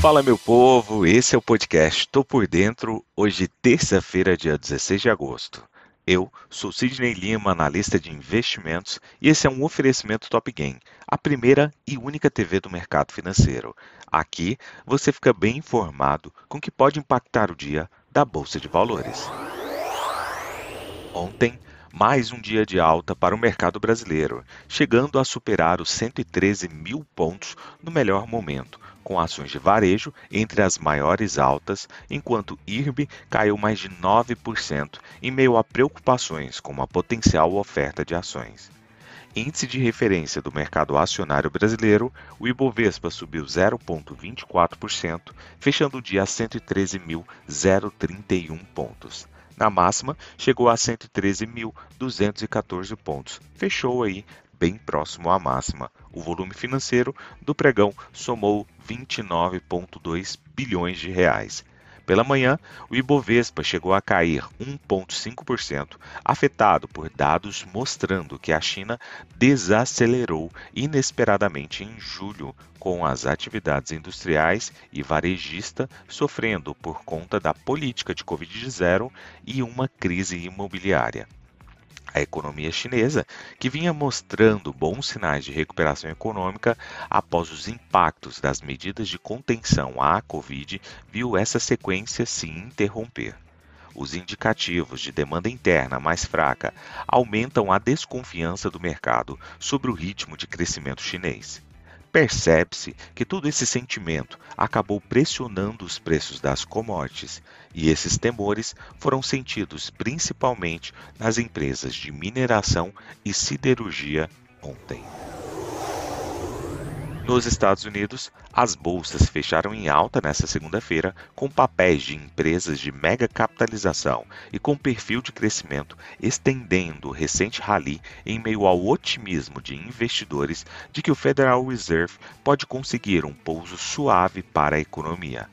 Fala meu povo, esse é o podcast Tô por Dentro, hoje terça-feira, dia 16 de agosto. Eu sou Sidney Lima, analista de investimentos, e esse é um oferecimento Top Game, a primeira e única TV do mercado financeiro. Aqui você fica bem informado com o que pode impactar o dia da Bolsa de Valores. Ontem, mais um dia de alta para o mercado brasileiro, chegando a superar os 113 mil pontos no melhor momento, com ações de varejo entre as maiores altas, enquanto IRB caiu mais de 9% em meio a preocupações com uma potencial oferta de ações. Índice de referência do mercado acionário brasileiro, o Ibovespa subiu 0,24%, fechando o dia a 113.031 pontos. Na máxima, chegou a 113.214 pontos. Fechou aí bem próximo à máxima. O volume financeiro do pregão somou 29,2 bilhões de reais. Pela manhã, o Ibovespa chegou a cair 1,5%, afetado por dados mostrando que a China desacelerou inesperadamente em julho, com as atividades industriais e varejista sofrendo por conta da política de Covid-0 e uma crise imobiliária. A economia chinesa, que vinha mostrando bons sinais de recuperação econômica após os impactos das medidas de contenção à Covid, viu essa sequência se interromper. Os indicativos de demanda interna mais fraca aumentam a desconfiança do mercado sobre o ritmo de crescimento chinês. Percebe-se que todo esse sentimento acabou pressionando os preços das commodities, e esses temores foram sentidos principalmente nas empresas de mineração e siderurgia ontem. Nos Estados Unidos, as bolsas fecharam em alta nesta segunda-feira, com papéis de empresas de mega capitalização e com perfil de crescimento estendendo o recente rally em meio ao otimismo de investidores de que o Federal Reserve pode conseguir um pouso suave para a economia.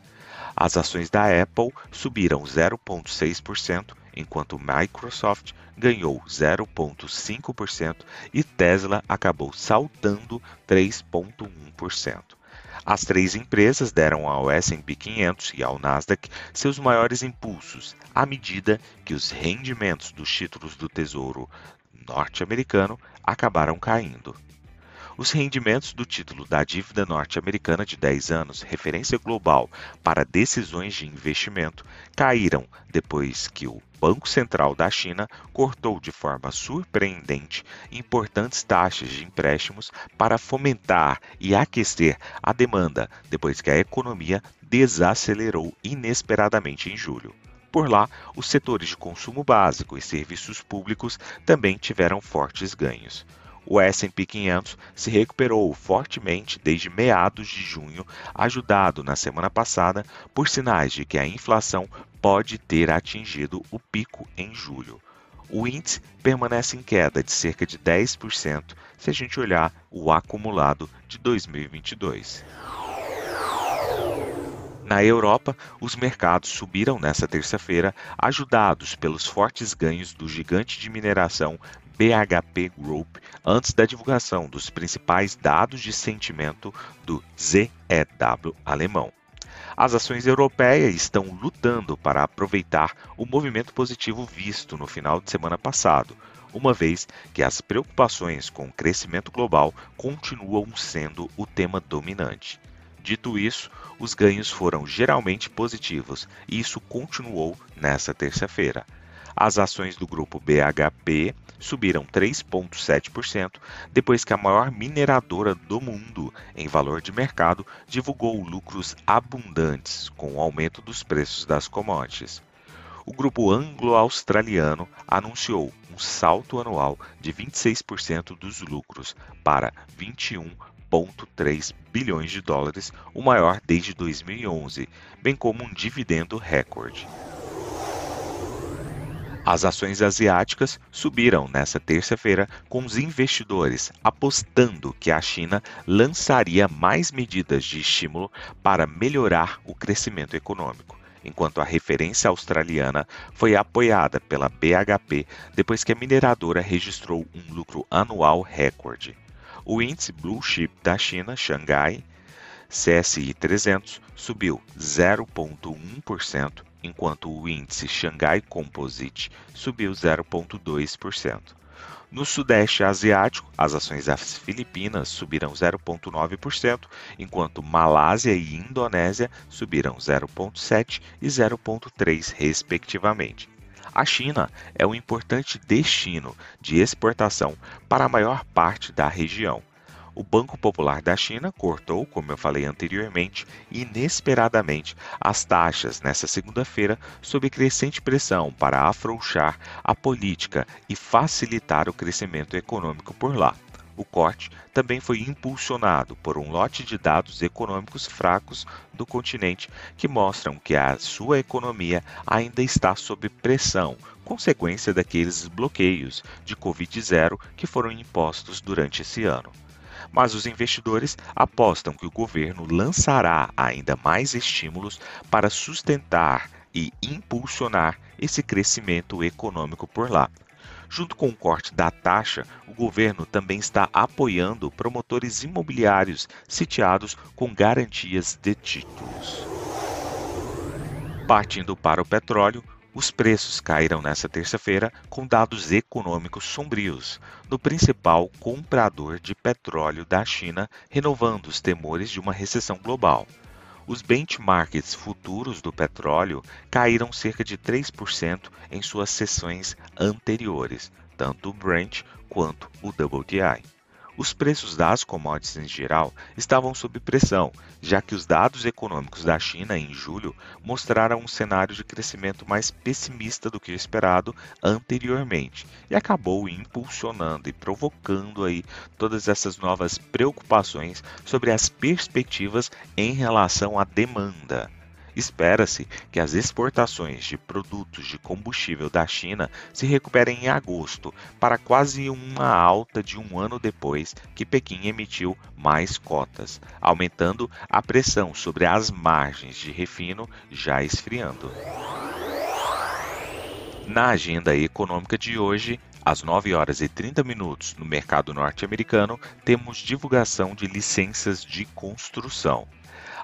As ações da Apple subiram 0,6%, enquanto Microsoft ganhou 0,5% e Tesla acabou saltando 3,1%. As três empresas deram ao S&P 500 e ao Nasdaq seus maiores impulsos, à medida que os rendimentos dos títulos do Tesouro norte-americano acabaram caindo. Os rendimentos do título da dívida norte-americana de 10 anos, referência global para decisões de investimento, caíram depois que o Banco Central da China cortou de forma surpreendente importantes taxas de empréstimos para fomentar e aquecer a demanda depois que a economia desacelerou inesperadamente em julho. Por lá, os setores de consumo básico e serviços públicos também tiveram fortes ganhos o S&P 500 se recuperou fortemente desde meados de junho, ajudado na semana passada por sinais de que a inflação pode ter atingido o pico em julho. O índice permanece em queda de cerca de 10% se a gente olhar o acumulado de 2022. Na Europa, os mercados subiram nesta terça-feira, ajudados pelos fortes ganhos do gigante de mineração BHP Group antes da divulgação dos principais dados de sentimento do ZEW alemão. As ações europeias estão lutando para aproveitar o movimento positivo visto no final de semana passado, uma vez que as preocupações com o crescimento global continuam sendo o tema dominante. Dito isso, os ganhos foram geralmente positivos e isso continuou nesta terça-feira. As ações do grupo BHP subiram 3,7% depois que a maior mineradora do mundo em valor de mercado divulgou lucros abundantes com o aumento dos preços das commodities. O grupo anglo-australiano anunciou um salto anual de 26% dos lucros para 21,3 bilhões de dólares, o maior desde 2011, bem como um dividendo recorde. As ações asiáticas subiram nesta terça-feira, com os investidores apostando que a China lançaria mais medidas de estímulo para melhorar o crescimento econômico enquanto a referência australiana foi apoiada pela BHP depois que a mineradora registrou um lucro anual recorde. O índice Blue Chip da China, Xangai, CSI 300, subiu 0,1%, enquanto o índice Xangai Composite subiu 0,2%. No Sudeste Asiático, as ações das Filipinas subiram 0,9%, enquanto Malásia e Indonésia subiram 0,7% e 0,3%, respectivamente. A China é um importante destino de exportação para a maior parte da região o Banco Popular da China cortou, como eu falei anteriormente, inesperadamente as taxas nesta segunda-feira, sob crescente pressão para afrouxar a política e facilitar o crescimento econômico por lá. O corte também foi impulsionado por um lote de dados econômicos fracos do continente que mostram que a sua economia ainda está sob pressão, consequência daqueles bloqueios de Covid-0 que foram impostos durante esse ano mas os investidores apostam que o governo lançará ainda mais estímulos para sustentar e impulsionar esse crescimento econômico por lá. Junto com o corte da taxa, o governo também está apoiando promotores imobiliários sitiados com garantias de títulos. Partindo para o petróleo, os preços caíram nesta terça-feira com dados econômicos sombrios no principal comprador de petróleo da China, renovando os temores de uma recessão global. Os benchmarks futuros do petróleo caíram cerca de 3% em suas sessões anteriores, tanto o Brent quanto o WTI. Os preços das commodities em geral estavam sob pressão, já que os dados econômicos da China em julho mostraram um cenário de crescimento mais pessimista do que o esperado anteriormente e acabou impulsionando e provocando aí todas essas novas preocupações sobre as perspectivas em relação à demanda. Espera-se que as exportações de produtos de combustível da China se recuperem em agosto, para quase uma alta de um ano depois que Pequim emitiu mais cotas, aumentando a pressão sobre as margens de refino já esfriando. Na agenda econômica de hoje, às 9 horas e 30 minutos no mercado norte-americano, temos divulgação de licenças de construção.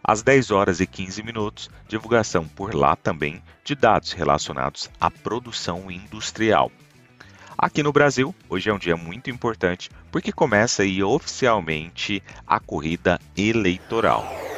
Às 10 horas e 15 minutos, divulgação por lá também de dados relacionados à produção industrial. Aqui no Brasil, hoje é um dia muito importante porque começa aí oficialmente a corrida eleitoral.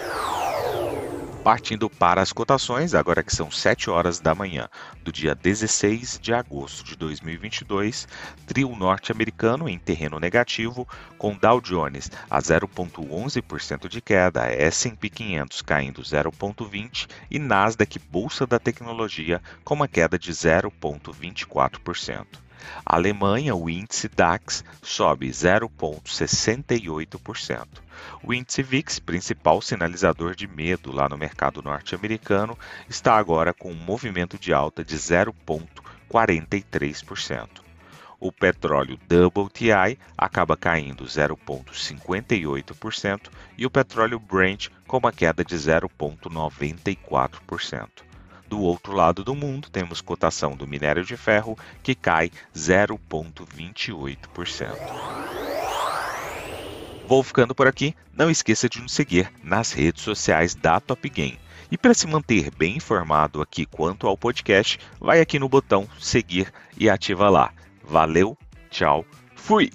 Partindo para as cotações, agora que são 7 horas da manhã do dia 16 de agosto de 2022, trio norte-americano em terreno negativo, com Dow Jones a 0,11% de queda, S&P 500 caindo 0,20% e Nasdaq Bolsa da Tecnologia com uma queda de 0,24%. A Alemanha, o índice DAX sobe 0,68%. O índice VIX, principal sinalizador de medo lá no mercado norte-americano, está agora com um movimento de alta de 0,43%. O petróleo WTI acaba caindo 0,58% e o petróleo Brent com uma queda de 0,94%. Do outro lado do mundo, temos cotação do minério de ferro que cai 0,28%. Vou ficando por aqui. Não esqueça de nos seguir nas redes sociais da Top Game. E para se manter bem informado aqui quanto ao podcast, vai aqui no botão seguir e ativa lá. Valeu, tchau, fui!